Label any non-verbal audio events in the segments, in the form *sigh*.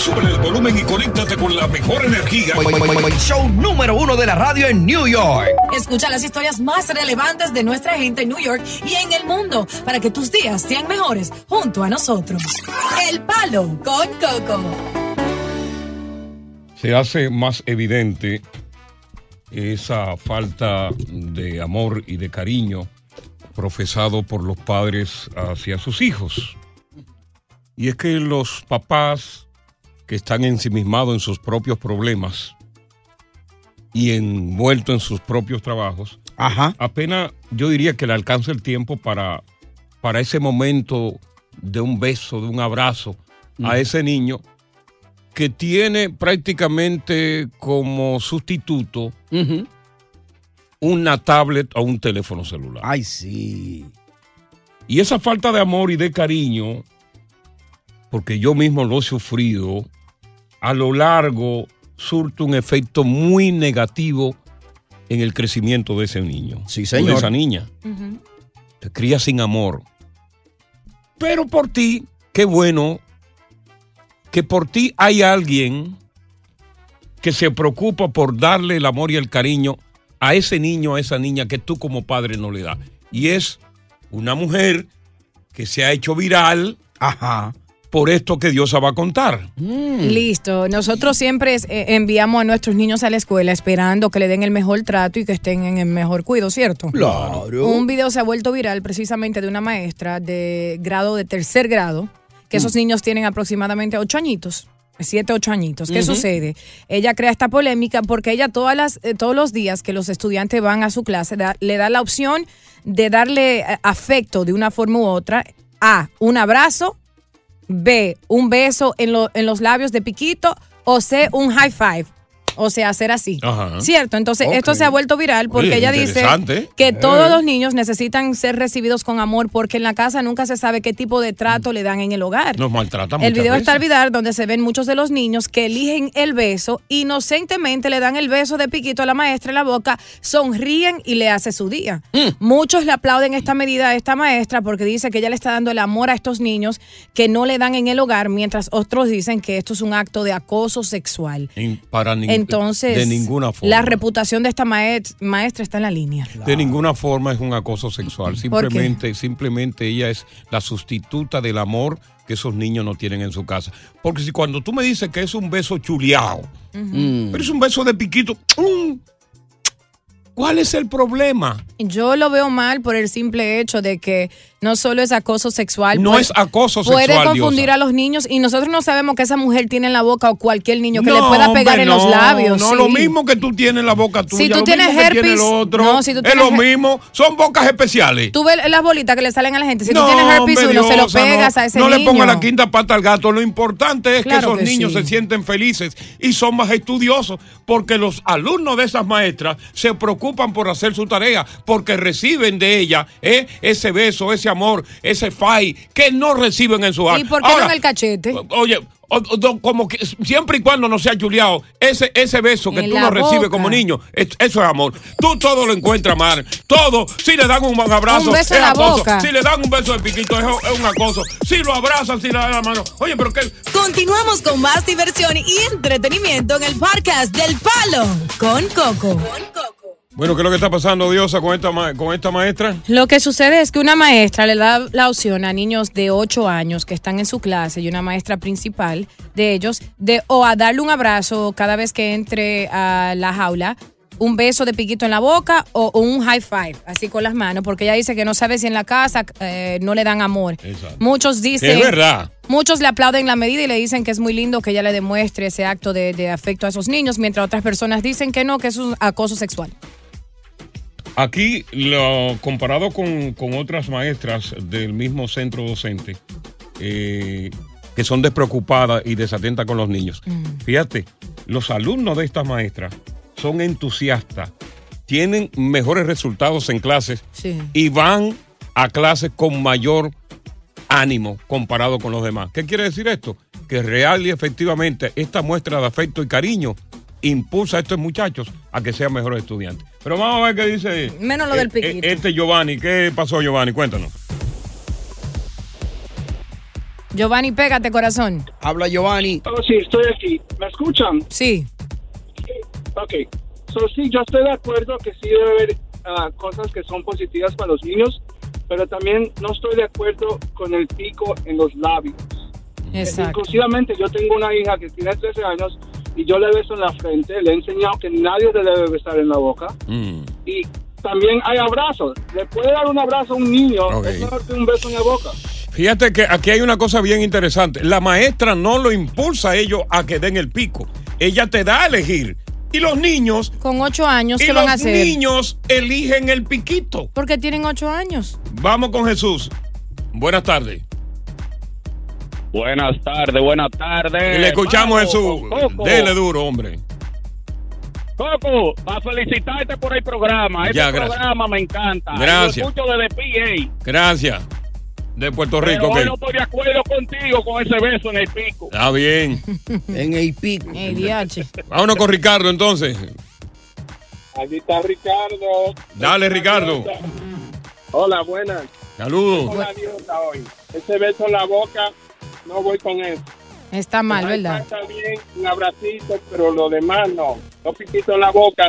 Sube el volumen y conéctate con la mejor energía. Show número uno de la radio en New York. Escucha las historias más relevantes de nuestra gente en New York y en el mundo para que tus días sean mejores junto a nosotros. El Palo con Coco. Se hace más evidente esa falta de amor y de cariño profesado por los padres hacia sus hijos. Y es que los papás que están ensimismados en sus propios problemas y envueltos en sus propios trabajos, apenas yo diría que le alcanza el tiempo para, para ese momento de un beso, de un abrazo a ese niño que tiene prácticamente como sustituto una tablet o un teléfono celular. Ay, sí. Y esa falta de amor y de cariño, porque yo mismo lo he sufrido, a lo largo surte un efecto muy negativo en el crecimiento de ese niño. Sí, O señor. de esa niña. Te cría sin amor. Pero por ti, qué bueno que por ti hay alguien que se preocupa por darle el amor y el cariño a ese niño, a esa niña que tú como padre no le das. Y es una mujer que se ha hecho viral por esto que Dios va a contar. Listo. Nosotros siempre eh, enviamos a nuestros niños a la escuela esperando que le den el mejor trato y que estén en el mejor cuidado, ¿cierto? Claro. Un video se ha vuelto viral precisamente de una maestra de grado de tercer grado, que esos niños tienen aproximadamente ocho añitos. Siete, ocho añitos. ¿Qué sucede? Ella crea esta polémica porque ella todas las, eh, todos los días que los estudiantes van a su clase da- le da la opción de darle eh, afecto de una forma u otra. A, un abrazo. B, un beso en, lo- en los labios de piquito. O C, un high five. O sea, hacer así. Ajá. ¿Cierto? Entonces, esto se ha vuelto viral porque Oye, ella dice que Eh. todos los niños necesitan ser recibidos con amor porque en la casa nunca se sabe qué tipo de trato le dan en el hogar. Nos maltratan El video está al viral donde se ven muchos de los niños que eligen el beso, inocentemente le dan el beso de piquito a la maestra en la boca, sonríen y le hace su día. Mm. Muchos le aplauden esta medida a esta maestra porque dice que ella le está dando el amor a estos niños que no le dan en el hogar, mientras otros dicen que esto es un acto de acoso sexual. Para nin- Entonces, de ninguna forma. la reputación de esta maestra está en la línea. De ninguna forma es un acoso sexual. Simplemente, simplemente ella es la sustituta del amor que esos niños no tienen en su casa. Porque si cuando tú me dices que es un beso chuleado, pero es un beso de piquito, ¡um! ¿Cuál es el problema? Yo lo veo mal por el simple hecho de que no solo es acoso sexual. No puede- es acoso Puede sexual, confundir Diosa. a los niños y nosotros no sabemos que esa mujer tiene en la boca o cualquier niño que No, le pueda pegar hombre, en los no, labios. No, sí. lo mismo que tú tienes en la boca tuya. Si tú lo tienes mismo que tiene herpes, el otro. no, si tú es tienes lo her- mismo. Son bocas especiales. Tú ves las bolitas que le salen a la gente. Si no, tú tienes herpes hombre, uno, se lo pegas no, a ese no niño. le ponga la quinta pata al gato. Lo importante es Claro que esos que niños sí. se sienten felices y son más estudiosos porque los alumnos de esas maestras se preocupan por hacer su tarea porque reciben de ella eh, ese beso, ese amor, ese fai que no reciben en su hogar. ¿Y por qué no Ahora, en el cachete? Oye, o- o- como que siempre y cuando no sea chuleado, ese, ese beso que En tú no recibes como niño, es- eso es amor. Tú todo lo encuentras mal. Todo, si le dan un buen abrazo, Un beso es en la acoso. boca. Si le dan un beso de piquito, es, es un acoso. Si lo abrazan, si le dan la mano. Oye, pero qué. Continuamos con más diversión y entretenimiento en el podcast del Palo con Coco. Bueno, ¿qué es lo que está pasando, Diosa, con esta, con esta maestra? Lo que sucede es que una maestra le da la opción a niños de 8 años que están en su clase y una maestra principal de ellos de o a darle un abrazo cada vez que entre a la jaula, un beso de piquito en la boca o, o un high five, así con las manos, porque ella dice que no sabe si en la casa eh, no le dan amor. Exacto. Muchos dicen... Es verdad. Muchos le aplauden la medida y le dicen que es muy lindo que ella le demuestre ese acto de, de afecto a esos niños, mientras otras personas dicen que no, que es un acoso sexual. Aquí, lo, comparado con, con otras maestras del mismo centro docente, eh, que son despreocupadas y desatentas con los niños, fíjate, los alumnos de estas maestras son entusiastas, tienen mejores resultados en clases Sí. y van a clases con mayor ánimo comparado con los demás. ¿Qué quiere decir esto? Que real y efectivamente esta muestra de afecto y cariño impulsa a estos muchachos a que sean mejores estudiantes. Pero vamos a ver qué dice Menos lo del eh, eh, piquito. este Giovanni. ¿Qué pasó, Giovanni? Cuéntanos. Giovanni, pégate, corazón. Habla Giovanni. Oh, sí, estoy aquí. ¿Me escuchan? Sí. Ok. So, sí, yo estoy de acuerdo que sí debe haber ah, cosas que son positivas para los niños, pero también no estoy de acuerdo con el pico en los labios. Exacto. Inclusivamente yo tengo una hija que tiene 13 años y yo le beso en la frente, le he enseñado que nadie le debe besar en la boca Mm. y también hay abrazos. Le puede dar un abrazo a un niño, Ok. es mejor que un beso en la boca. Fíjate que aquí hay una cosa bien interesante. La maestra no lo impulsa a ellos a que den el pico. Ella te da a elegir. Y los niños, Con ocho años, ¿qué los van a hacer? niños eligen el piquito. Porque tienen ocho años. Vamos con Jesús. Buenas tardes. Buenas tardes, buenas tardes. Le escuchamos, Jesús. Coco. Dele duro, hombre. Coco, para felicitarte por el programa. Este Ya, programa me encanta. Gracias. Lo escucho desde PA. Gracias. De Puerto Pero Rico, hoy ok. no estoy de acuerdo contigo con ese beso en el pico. Está bien. En el pico. Ey, diache. Vámonos con Ricardo entonces. Aquí está Ricardo. Dale, Ricardo. Hola, buenas. Saludos. Hola, Diosa, hoy. Ese beso en la boca, no voy con eso. Está mal, ¿verdad? Está bien, un abracito, pero lo demás no. No piquito en la boca.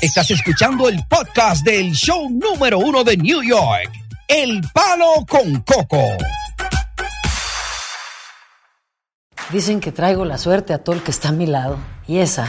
Estás escuchando el podcast del show número uno de New York. El Palo con Coco. Dicen que traigo la suerte a todo el que está a mi lado. Y esa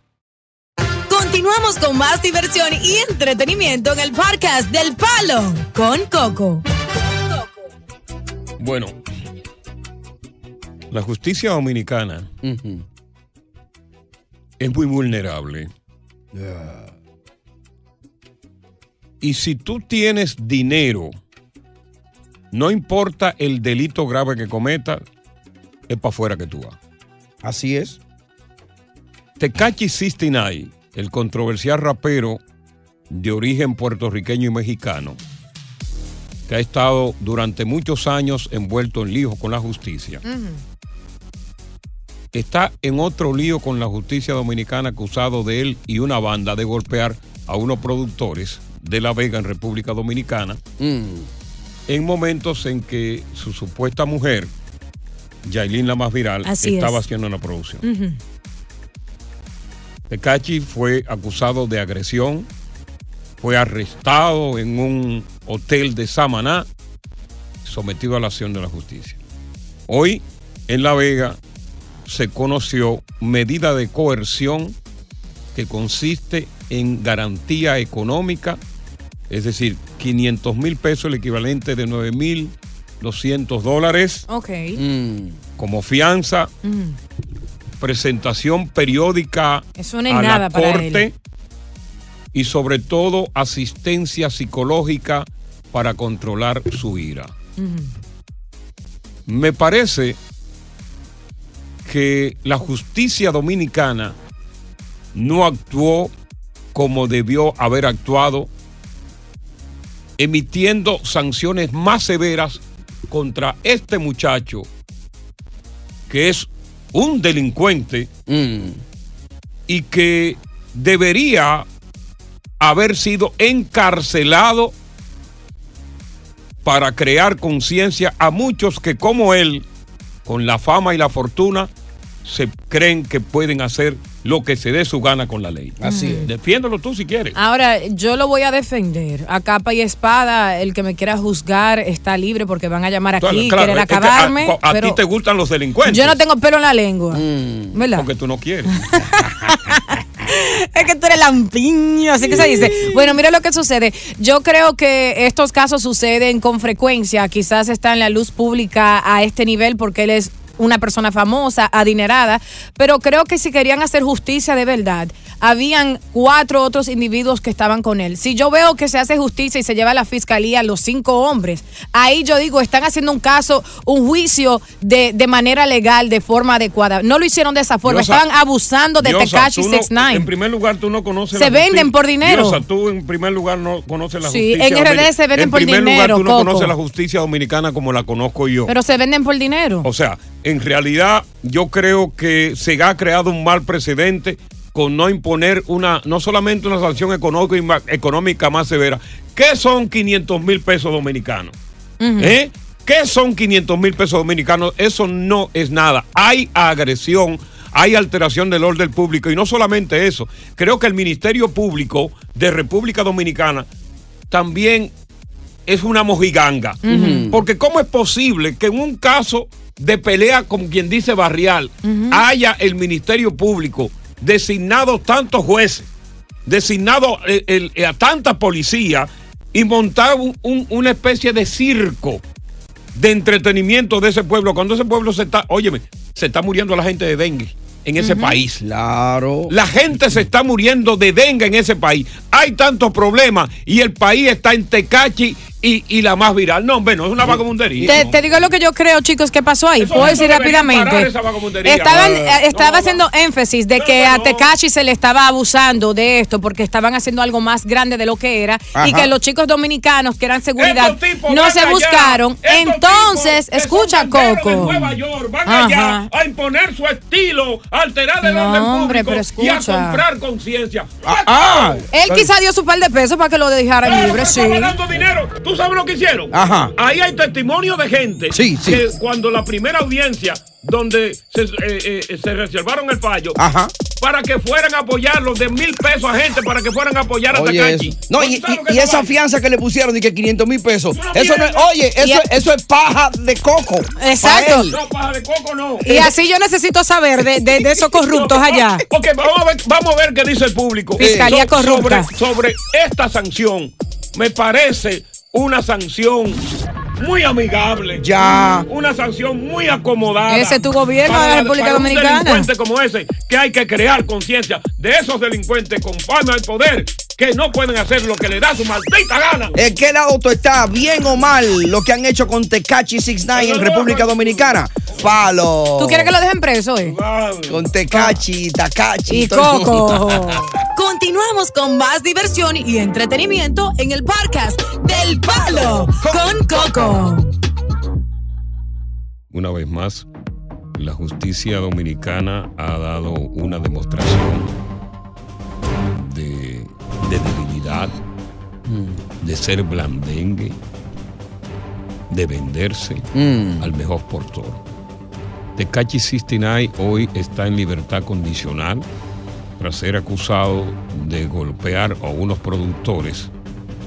Continuamos con más diversión y entretenimiento en el podcast del Palo con Coco. Bueno, la justicia dominicana es muy vulnerable. Y si tú tienes dinero, no importa el delito grave que cometas, es para afuera que tú vas. Así es. Tecachi 69, el controversial rapero de origen puertorriqueño y mexicano, que ha estado durante muchos años envuelto en líos con la justicia, está en otro lío con la justicia dominicana acusado de él y una banda de golpear a unos productores de La Vega en República Dominicana en momentos en que su supuesta mujer, Yailin la más viral, Así estaba es. haciendo una producción. Tecachi fue acusado de agresión, fue arrestado en un hotel de Samaná, sometido a la acción de la justicia. Hoy, en La Vega, se conoció medida de coerción que consiste en garantía económica, es decir, 500 mil pesos, el equivalente de 9 mil 200 dólares Ok. como fianza, Ujú. Presentación periódica Eso no a la corte y sobre todo asistencia psicológica para controlar su ira. Me parece que la justicia dominicana no actuó como debió haber actuado emitiendo sanciones más severas contra este muchacho que es un delincuente y que debería haber sido encarcelado para crear conciencia a muchos que como él, con la fama y la fortuna, se creen que pueden hacer lo que se dé su gana con la ley. Así es. Defiéndelo tú si quieres. Ahora, yo lo voy a defender. A capa y espada, el que me quiera juzgar está libre porque van a llamar aquí, Claro, quieren es que a- acabarme. a, a pero ti te gustan los delincuentes. yo no tengo pelo en la lengua. ¿Verdad? Porque tú no quieres. *laughs* Es que tú eres lampiño, así que se dice. Bueno, mira lo que sucede. Yo creo que estos casos suceden con frecuencia. Quizás está en la luz pública a este nivel porque él es una persona famosa, adinerada, pero creo que si querían hacer justicia de verdad, habían cuatro otros individuos que estaban con él. Si yo veo que se hace justicia y se lleva a la fiscalía los cinco hombres, ahí yo digo, están haciendo un caso, un juicio de, de manera legal, de forma adecuada. No lo hicieron de esa forma, Diosa, estaban abusando de Tekashi tú no- 69. En primer lugar, tú no conoces Se la venden por dinero. Diosa, tú en primer lugar no conoces la Sí, justicia. en RD se venden en por primer dinero, lugar, tú no Coco. conoces la justicia dominicana como la conozco yo. Pero se venden por dinero. O sea, en realidad yo creo que se ha creado un mal precedente con no imponer una, no solamente una sanción económica, más severa. ¿Qué son 500 mil pesos dominicanos? ¿Eh? ¿Qué son 500 mil pesos dominicanos? Eso no es nada. Hay agresión, hay alteración del orden público y no solamente eso. Creo que el Ministerio Público de República Dominicana también es una mojiganga. Porque ¿cómo es posible que en un caso de pelea, como quien dice barrial, haya el Ministerio Público designado tantos jueces, designado eh, el- eh, a tanta policía y montar un- un- una especie de circo de entretenimiento de ese pueblo, cuando ese pueblo se está, óyeme, se está muriendo la gente de dengue en ese país. Claro. La gente se está muriendo de dengue en ese país. Hay tantos problemas y el país está en Tecachi y, y la más viral. No, bueno, es una vagabundería. Te, te digo lo que yo creo, chicos, que pasó ahí. Eso- Puedo eso decir rápidamente. Estaban, No, eh, no, estaba no, haciendo énfasis de que a Tekashi se le estaba abusando de esto porque estaban haciendo algo más grande de lo que era y que los chicos dominicanos que eran seguridad no se allá. buscaron. Entonces, escucha, de Coco. Nueva York van Ajá. allá a imponer su estilo, a alterar el No, orden hombre, público pero y a comprar conciencia. ah. Él quizá dio su par de pesos para que lo dejaran Claro, libre, pero sí. está dinero. ¿Tú sabes lo que hicieron? Ajá. Ahí hay testimonio de gente Sí, sí. que cuando la primera audiencia donde se, eh, eh, se reservaron el fallo Ajá. para que fueran a apoyarlos de mil pesos a gente para que fueran a apoyar a eso. No, y, ¿Tú sabes y- y esa fianza que le pusieron de que 500 mil pesos. Eso no es, oye, eso, Y a- eso es paja de coco. Exacto. No, paja de coco no. Y así yo necesito saber de, de- de esos *laughs* corruptos allá. Ok, vamos a ver, vamos a ver qué dice el público. Fiscalía So- corrupta. Sobre, sobre esta sanción, me parece una sanción muy amigable. Ya. Una sanción muy acomodada. Ese es tu gobierno Para- de la República para un Dominicana. delincuente como ese, que hay que crear conciencia de esos delincuentes con fama y poder que no pueden hacer lo que le da su maldita gana. ¿En qué lado tú estás? ¿Bien o mal lo que han hecho con Tecachi 69 en República Dominicana? Palo. ¿Tú quieres que lo dejen preso, eh? Con Tecachi, Takachi. Y. Coco. *laughs* Continuamos con más diversión y entretenimiento en el podcast del Palo con Coco. Una vez más, la justicia dominicana ha dado una demostración de, de debilidad, de ser blandengue, de venderse Mm. al mejor postor. Tecachi 69 hoy está en libertad condicional tras ser acusado de golpear a unos productores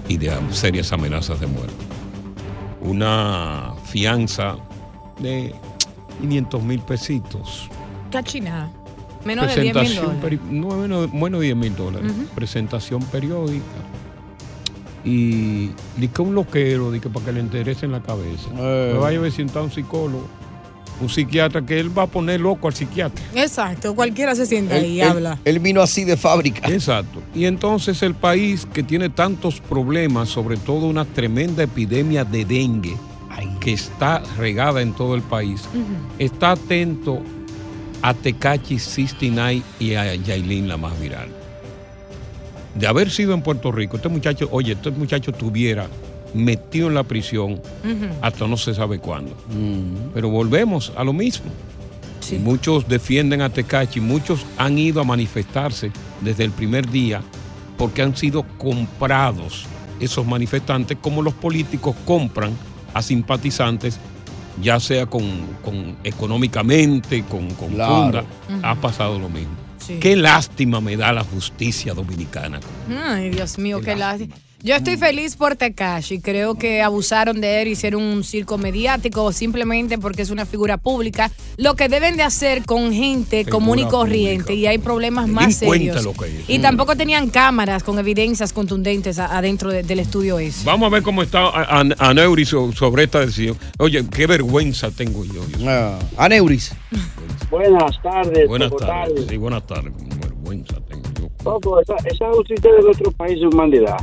y de serias amenazas de muerte. Una fianza de 500 mil pesitos. Cachina. Menos de 10 mil Presentación, dólares. peri- no, menos, menos de 10 mil dólares. Presentación periódica. Y di que un loquero, di que para que le interese en la cabeza. Eh. Me vaya a visitar un psicólogo, un psiquiatra, que él va a poner loco al psiquiatra. Exacto, cualquiera se sienta Él, ahí y él- habla. él vino así de fábrica. Exacto. Y entonces el país que tiene tantos problemas, sobre todo una tremenda epidemia de dengue, que está regada en todo el país, está atento a Tecachi 69 y a Yailin, la más viral. De haber sido en Puerto Rico, este muchacho, oye, este muchacho tuviera metido en la prisión hasta no se sabe cuándo. Pero volvemos a lo mismo. Muchos defienden a Tecachi, muchos han ido a manifestarse desde el primer día porque han sido comprados esos manifestantes como los políticos compran a simpatizantes, ya sea con, con económicamente, con, con Claro. funda. Ha pasado lo mismo. Sí. Qué lástima me da la justicia dominicana. Ay, Dios mío, qué lástima. Yo estoy feliz por Tekashi. Creo que abusaron de él, hicieron un circo mediático simplemente porque es una figura pública. Lo que deben de hacer con gente Figura común y corriente y hay problemas más serios. lo que es. Y Mm. tampoco tenían cámaras con evidencias contundentes a- adentro de- del estudio ese. Vamos a ver cómo está A- A- Aneuris so- sobre esta decisión. Oye, qué vergüenza tengo yo. Ah, Aneuris. Buenas tardes. Buenas tardes. Sí, buenas tardes. Vergüenza tengo yo. Coco, esa, esa de nuestro país es humanidad.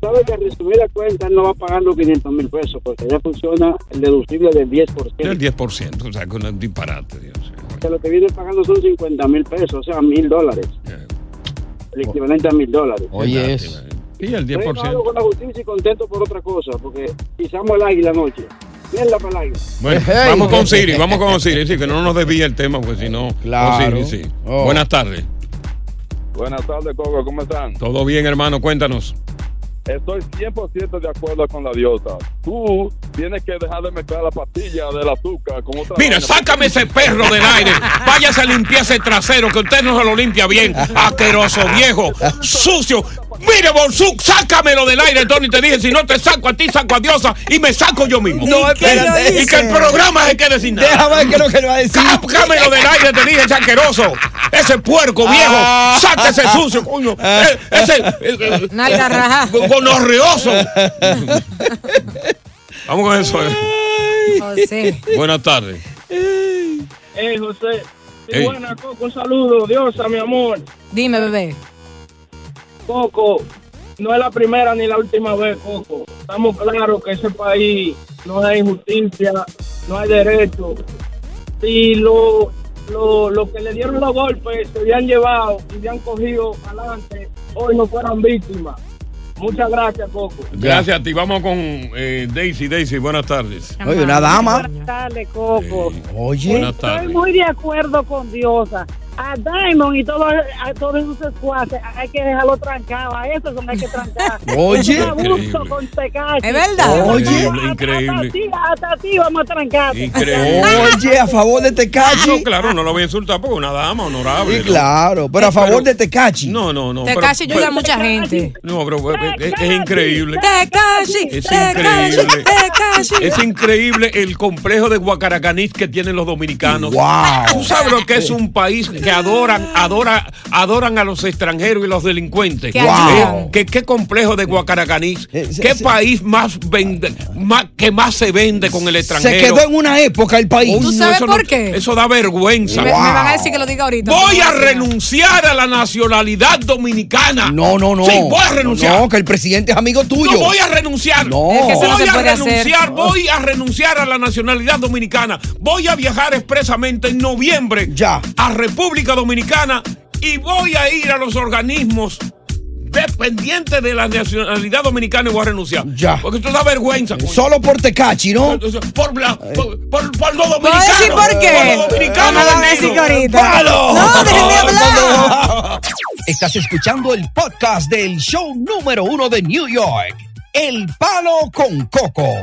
Sabe que a resumida cuenta él no va pagando 500 mil pesos porque ya funciona el deducible del 10%. El 10%, o sea, con un disparate, Dios. Que lo que viene pagando son 50 mil pesos, o sea, mil dólares. El equivalente a mil dólares. Oye, eso. Y el Estoy 10%. enojado con la justicia y contento por otra cosa, porque pisamos el águila anoche. Mierda para el águila. Bueno, *laughs* Hey. vamos con Siri, vamos con Siri, sí, que no nos desvíe el tema, porque si no. Claro. con Siri, sí. Oh. Buenas tardes. Buenas tardes, Coco, ¿cómo están? Todo bien, hermano, cuéntanos. Estoy 100% de acuerdo con la diosa. Tú tienes que dejar de mezclar la pastilla del azúcar con otra. Mira, vaina. sácame ese perro del aire. Váyase a limpiar ese trasero, que usted no se lo limpia bien. *laughs* Asqueroso, viejo, sucio. Mire, Bolsú, sácamelo del aire, Tony. Te dije, si no te saco a ti, saco a Diosa y me saco yo mismo. No, espérate. Y que el programa se quede sin nada. Déjame ver qué es lo que le va a decir. Sácamelo del aire, te dije, ese asqueroso. Ese puerco, viejo. Ah. Sáquese sucio, coño. Eh, Ese. *laughs* eh, eh, Nalga raja. Gonorreoso. Vamos con eso. eh. José. Buenas tardes. Hey, José. Ey. buena, Coco, un saludo. Diosa, mi amor. Dime, bebé. Coco, no es la primera ni la última vez, Coco. Estamos claros que ese país no hay justicia, no hay derecho. Si lo, lo, lo que le dieron los golpes se habían llevado y se han cogido adelante, hoy no fueran víctimas. Muchas gracias, Coco. Gracias a ti. Vamos con eh, Daisy. Daisy, buenas tardes. Oye, una dama. Buenas tardes, Coco. Oye. Buenas Estoy muy de acuerdo con Diosa. A Diamond y todo, a todos esos escuaces hay que dejarlo trancado. A esos son hay que trancar. *laughs* Oye. Es abuso Increíble. con Tecachi. Es verdad. Oye. Increíble. Hasta a ti, vamos a trancar. Increíble. Oye, a favor de Tecachi. No, claro, no lo voy a insultar porque es una dama honorable. Sí, ¿no? claro, pero a favor de Tecachi. No, no, no. Tekashi ayuda a mucha gente. No, pero eh, eh, es, increíble. Tekashi. Es increíble. Tekashi. Es increíble el complejo de Guacaracaní que tienen los dominicanos. Wow. Tú sabes lo que es un país que adoran, adora, adoran a los extranjeros y los delincuentes. Que Eh. ¿Qué, qué complejo de Guacaracaní? Eh, se- ¿Qué se- país más vende, más, que más se vende con el Se extranjero? quedó en una época el país. ¿Tú sabes eso por no- qué? Eso da vergüenza. Me, van a decir que lo diga ahorita. Voy a renunciar a la nacionalidad dominicana. No, no, no. Sí, voy a renunciar. No, que el presidente es amigo tuyo. No voy a renunciar. No. Es que eso no voy se a hacer. renunciar, voy a renunciar a la nacionalidad dominicana. Voy a viajar expresamente en noviembre Ya. a República Dominicana y voy a ir a los organismos dependientes de la nacionalidad dominicana y voy a renunciar. Ya. Porque esto da vergüenza. coño. Solo por Tecachi, ¿no? Por, la- por, por, por los dominicanos. decir por qué. Por los No. ¡Palo! No, déjenme hablar. Estás escuchando el podcast del show número uno de New York, El Palo con Coco.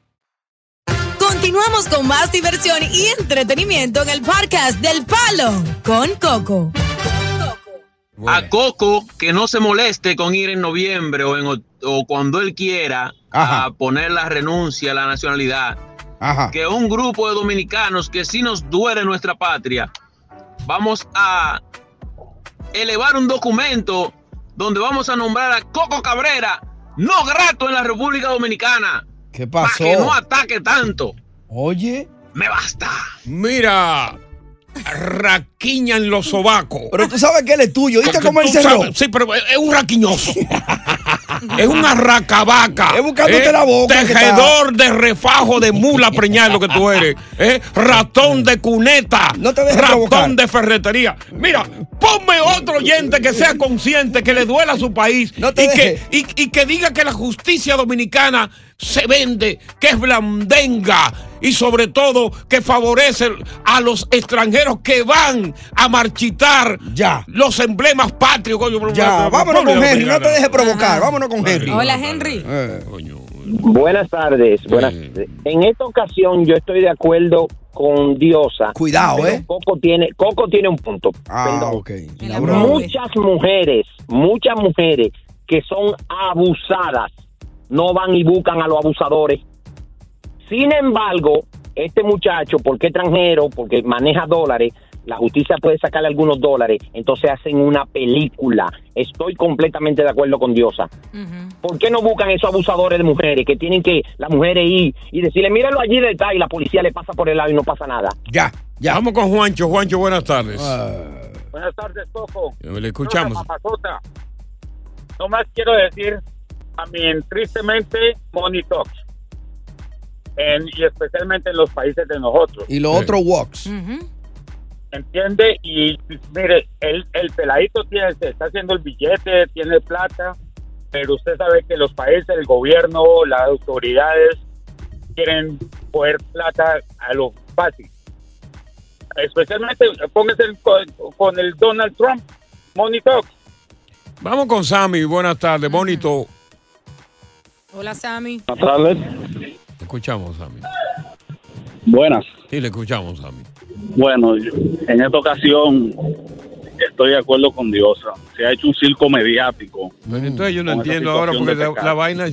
Continuamos con más diversión y entretenimiento en el podcast del Palo con Coco. A Coco que no se moleste con ir en noviembre o, en, o cuando él quiera Ajá. a poner la renuncia a la nacionalidad. Ajá. Que un grupo de dominicanos que sí nos duele nuestra patria, vamos a elevar un documento donde vamos a nombrar a Coco Cabrera no grato en la República Dominicana. ¿Qué Para pasó? que no ataque tanto. Oye. Me basta. Mira, raquiña en los sobacos. Pero tú sabes que él es tuyo. ¿Viste cómo él sabes- Sí, pero es un raquiñoso. *laughs* es una racabaca. Es buscándote la boca Tejedor de refajo de mula preñal lo que tú eres. ¿eh? Ratón de cuneta. No te dejes Ratón provocar. de ferretería. Mira, ponme otro oyente que sea consciente, que le duela a su país y, te que, y, y que diga que la justicia dominicana se vende, que es blandenga y sobre todo que favorece a los extranjeros que van a marchitar los emblemas patrios. coño. Ya, vámonos con Henry. No te dejes provocar. Ajá. Vámonos con Henry. Hola, Henry. Eh. Buenas tardes. Buenas tardes. En esta ocasión yo estoy de acuerdo con Diosa. Cuidado, pero ¿eh? Coco tiene, Coco tiene un punto. Ah. Muchas mujeres, muchas mujeres que son abusadas no van y buscan a los abusadores. Sin embargo, este muchacho, porque es extranjero, porque maneja dólares, la justicia puede sacarle algunos dólares, entonces hacen una película. Estoy completamente de acuerdo con Diosa. ¿Por qué no buscan esos abusadores de mujeres que tienen que las mujeres ir y decirle, míralo allí detrás y la policía le pasa por el lado y no pasa nada? Ya, ya. Vamos con Juancho. Juancho, buenas tardes. Buenas tardes, Coco. Le escuchamos. No más quiero decir, a mí, tristemente, Money Talks. En- y especialmente en los países de nosotros. Y lo otro walks. ¿Entiende? Y mire, el, el peladito tiene, se está haciendo el billete, tiene plata, pero usted sabe que los países, el gobierno, las autoridades quieren coger plata a lo fácil. Especialmente, póngase el- con, con el Donald Trump, Money Talks. Vamos con Sammy. Buenas tardes. Bonito. Hola, Sammy. Buenas tardes. Te escuchamos, Sammy. Buenas. Sí, le escuchamos, Sammy. Bueno, yo- en esta ocasión estoy de acuerdo con Diosa. Se ha hecho un circo mediático. Entonces yo no entiendo ahora porque la, vaina,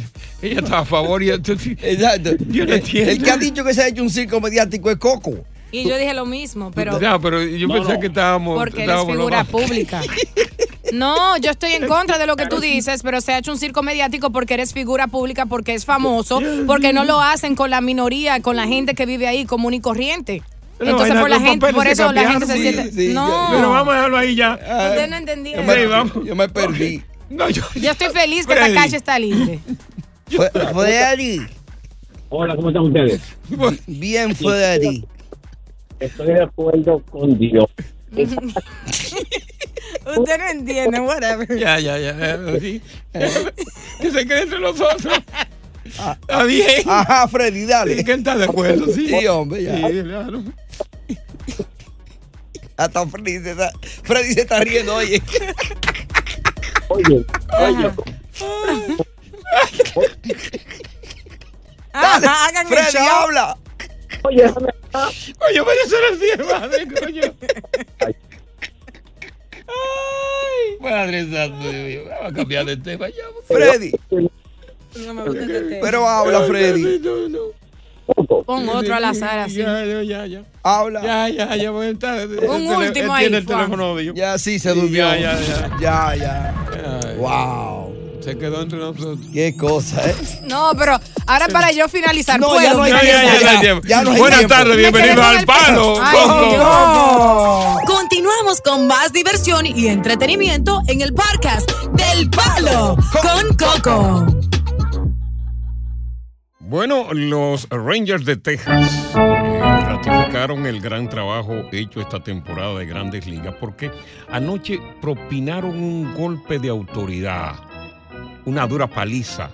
ella está a favor y sí. Exacto. Yo no entiendo. El que ha dicho que se ha hecho un circo mediático es Coco. Y yo dije lo mismo, pero Ya, pero yo pensé que estábamos. porque estábamos figura los dos. pública. *laughs* No, yo estoy en contra de lo que tú dices, pero se ha hecho un circo mediático porque eres figura pública, porque es famoso, porque no lo hacen con la minoría, con la gente que vive ahí común y corriente. Entonces por la gente, por eso la gente se Sí, siente. no, Pero vamos a dejarlo ahí ya. usted no entendía. Yo me, yo me perdí. No, yo, Yo estoy feliz que Freddy. esta calle está libre. *laughs* Fue, Freddy. Hola, ¿cómo están ustedes? *laughs* Bien, Freddy. Estoy de acuerdo con Dios. *laughs* *laughs* Usted no entiende, whatever. Ya, ya, ya. sí. *laughs* Que se quede entre nosotros. Está bien. Ajá, Freddy, dale. Sí, que él está de acuerdo, sí. Sí, hombre, ya. Sí, claro. *laughs* Hasta Freddy se está, Freddy se está riendo, oye. Oye, oye. Ajá, hagan el Freddy, habla. Oye, déjame- Coño, pero eso no es madre, coño. Vamos a cambiar de tema ya. Freddy. No me gusta este tema. Pero habla, Freddy. No, no. Pon otro al azar así. Ya, ya, ya, ya. Habla. Ya, ya, ya voy a estar. Un último ahí, el teléfono. Ya sí se durmió. Ya, ya, ya. Ya, ya. Ay, Wow. Se quedó entre nosotros. Qué cosa, ¿eh? No, pero ahora para yo finalizar, No, ¿puedo? ya no hay Ya, ya, ya, ya, ya. Ya no hay Buenas tardes, bienvenidos al palo. Ay. Continuamos con más diversión y entretenimiento en el podcast del Palo con Coco. Bueno, los Rangers de Texas eh, ratificaron el gran trabajo hecho esta temporada de Grandes Ligas porque anoche propinaron un golpe de autoridad, una dura paliza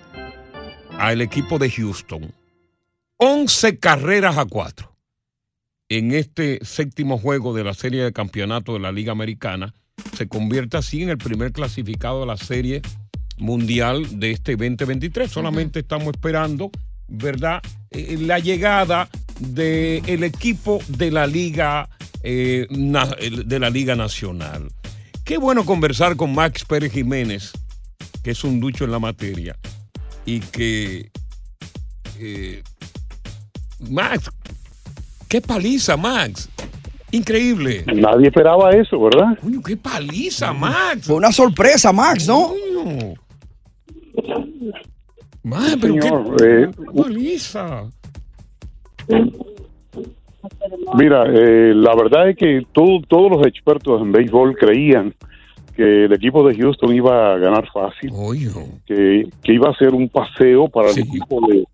al equipo de Houston. 11 carreras a 4 en este séptimo juego de la serie de campeonato de la Liga Americana. Se convierte así en el primer clasificado de la serie mundial de este 2023. Solamente estamos esperando, ¿verdad? Eh, la llegada del equipo de la Liga eh, de la Liga Nacional. Qué bueno conversar con Max Pérez Jiménez, que es un ducho en la materia y que eh, Max, qué paliza, Max. Increíble. Nadie esperaba eso, ¿verdad? Coño, qué paliza, Max. Fue una sorpresa, Max, ¿no? Coño. Ah, pero Señor, qué eh, paliza. Mira, eh, la verdad es que todo- todos los expertos en béisbol creían que el equipo de Houston iba a ganar fácil, que, que iba a ser un paseo para el equipo de,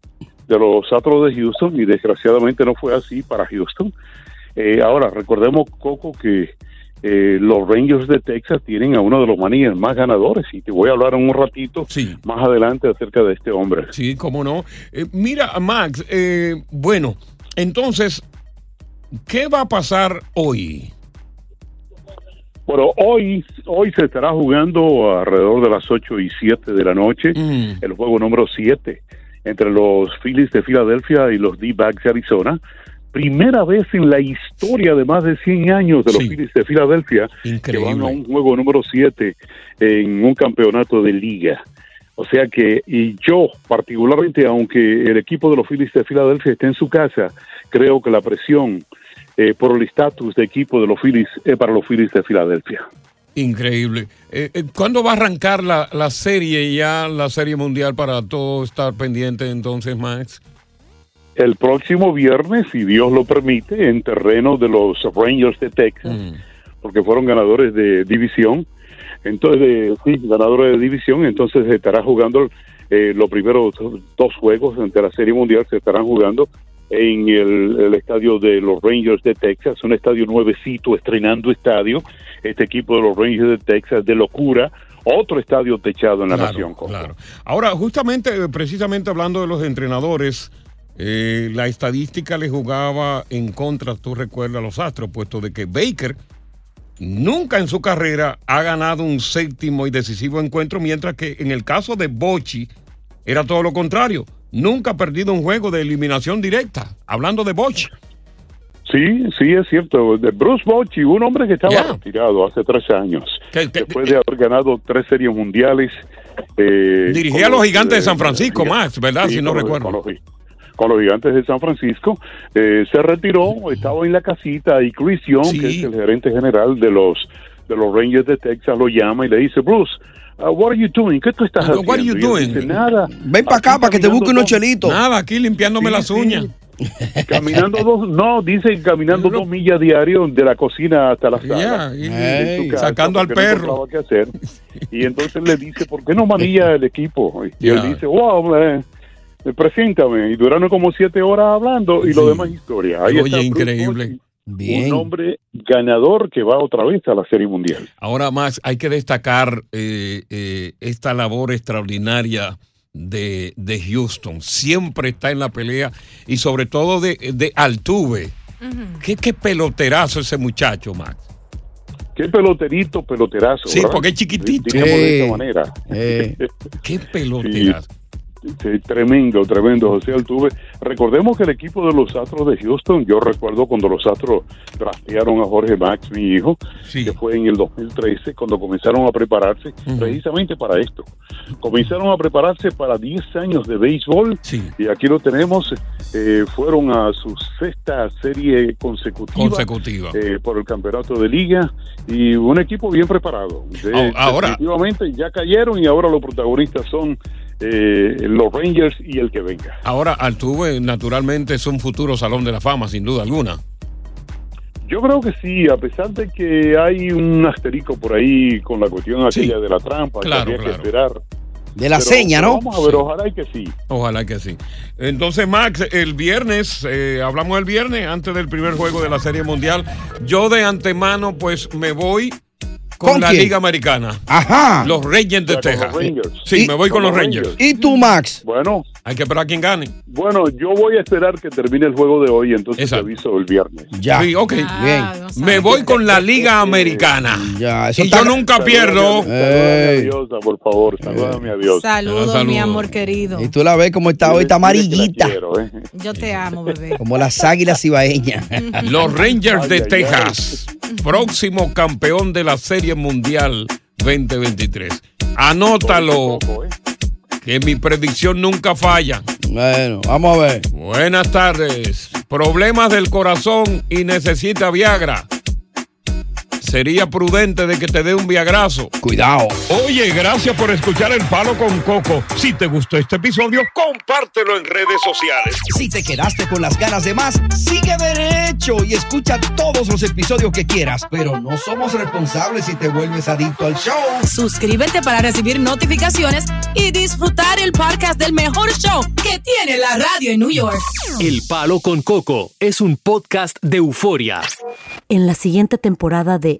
de los Astros de Houston y desgraciadamente no fue así para Houston. Eh, ahora, recordemos, Coco, que eh, los Rangers de Texas tienen a uno de los managers más ganadores y te voy a hablar un ratito más adelante acerca de este hombre. Sí, cómo no. Eh, mira, Max, eh, bueno, entonces, ¿qué va a pasar hoy? Bueno, hoy, hoy se estará jugando alrededor de las 8 y 7 de la noche el juego número 7 entre los Phillies de Filadelfia y los D-Backs de Arizona. Primera vez en la historia de más de 100 años de los Phillies de Filadelfia que van a un juego número 7 en un campeonato de liga. O sea que, y yo particularmente, aunque el equipo de los Phillies de Filadelfia esté en su casa, creo que la presión eh, por el estatus de equipo de los Phillies es para los Phillies de Filadelfia. Increíble. Eh, eh, ¿Cuándo va a arrancar la, la serie ya, la serie mundial para todo estar pendiente entonces, Max? El próximo viernes, si Dios lo permite, en terreno de los Rangers de Texas, porque fueron ganadores de división. Entonces, de- sí, ganadores de división, entonces se estará jugando eh, los primeros dos juegos de la Serie Mundial, se estarán jugando en el, el estadio de los Rangers de Texas, un estadio nuevecito, estrenando estadio, este equipo de los Rangers de Texas, de locura, otro estadio techado en la Claro, nación. Claro. Ahora, justamente, eh, precisamente hablando de los entrenadores, eh, la estadística le jugaba en contra, tú recuerdas, a los Astros, puesto de que Baker nunca en su carrera ha ganado un séptimo y decisivo encuentro, mientras que en el caso de Bochi era todo lo contrario. Nunca ha perdido un juego de eliminación directa. Hablando de Bochi. Sí, sí, es cierto. De Bruce Bochy, un hombre que estaba retirado hace tres años, después de haber ganado tres series mundiales. eh, Dirigía a los gigantes de eh, San Francisco, Max, ¿verdad? sí, si no con los- recuerdo. Con los, con los gigantes de San Francisco. eh, se retiró, estaba en la casita y Chris Young, que es el gerente general de los de los Rangers de Texas, lo llama y le dice, Bruce, uh, what are you doing? ¿Qué tú estás haciendo? What are you Y doing? dice, nada. Ven para acá para que te busque unos chelitos. Nada, aquí limpiándome Sí, las sí. uñas. Caminando dos, no, dicen caminando dos millas diario de la cocina hasta la sala. y- En su Ey, sacando al no perro. encontraba qué hacer. Y entonces le dice, ¿por qué no manilla el equipo? Y Ya. él dice, wow, eh, preséntame. Y duraron como siete horas hablando y lo demás historia. Ahí Oye, está Bruce Un hombre ganador que va otra vez a la Serie Mundial. Ahora más, hay que destacar eh, eh, esta labor extraordinaria de, de Houston. Siempre está en la pelea y sobre todo de, de Altuve. ¿Qué, qué peloterazo ese muchacho, Max. Qué peloterito, peloterazo. Sí, ¿verdad? porque es chiquitito. Diríamos de Eh, esta manera. *laughs* Qué peloterazo. Sí, tremendo, tremendo, José Altuve. Recordemos que el equipo de los Astros de Houston, yo recuerdo cuando los Astros draftearon a Jorge Max, mi hijo, que fue en el 2013, cuando comenzaron a prepararse precisamente para esto. Comenzaron a prepararse para 10 años de béisbol y aquí lo tenemos. eh, fueron a su sexta serie consecutiva, Consecutiva. eh, por el campeonato de liga y un equipo bien preparado. De- Ah, ahora- definitivamente ya cayeron y ahora los protagonistas son eh, los Rangers y el que venga. Ahora, Altuve naturalmente es un futuro salón de la fama, sin duda alguna. Yo creo que sí, a pesar de que hay un asterisco por ahí con la cuestión aquella de la trampa, Claro, que había claro. que esperar. De la Pero- seña, pero ¿no? Vamos a ver, Sí. ojalá y que sí. Ojalá que sí. Entonces, Max, el viernes, eh, hablamos el viernes, antes del primer juego de la Serie Mundial. Yo de antemano, pues me voy con, ¿Con la quién? Liga Americana. Ajá. Los Rangers de Texas. los Rangers. Sí, me voy con los Rangers. ¿Y tú, Max? Bueno. Hay que esperar a quien gane. Bueno, yo voy a esperar que termine el juego de hoy, entonces Exacto. te aviso el viernes. Ya. Sí, ok. Bien. Me voy con la Liga Americana. Ya, eso y está- yo nunca pierdo. Salúdame a Diosa, por favor, salúdame a Dios. Saludos, Saludos. mi amor querido. Y tú la ves como está hoy, está amarillita. Quiero, ¿eh? Yo te amo, bebé. Como las águilas ibaeñas. *laughs* Los Rangers de Ay, ay, Texas, próximo campeón de la Serie Mundial 2023. Anótalo, que mi predicción nunca falla. Bueno, vamos a ver. Buenas tardes. Problemas del corazón y necesita Viagra. Sería prudente de que te dé un viagrazo. Cuidado. Oye, gracias por escuchar El Palo con Coco. Si te gustó este episodio, compártelo en redes sociales. Si te quedaste con las ganas de más, sigue derecho y escucha todos los episodios que quieras. Pero no somos responsables si te vuelves adicto al show. Suscríbete para recibir notificaciones y disfrutar el podcast del mejor show que tiene la radio en New York. El Palo con Coco es un podcast de euforia. En la siguiente temporada de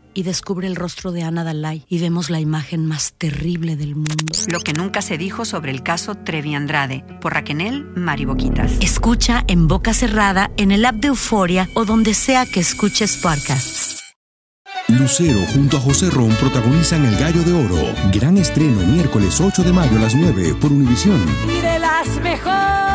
Y descubre el rostro de Ana Dalai y vemos la imagen más terrible del mundo. Lo que nunca se dijo sobre el caso Trevi Andrade, por Raquel Mariboquitas. Escucha en boca cerrada, en el app de Euforia o donde sea que escuches podcasts. Lucero junto a José Ron protagonizan El Gallo de Oro. Gran estreno miércoles 8 de mayo a las 9 por Univisión. Y de las mejores.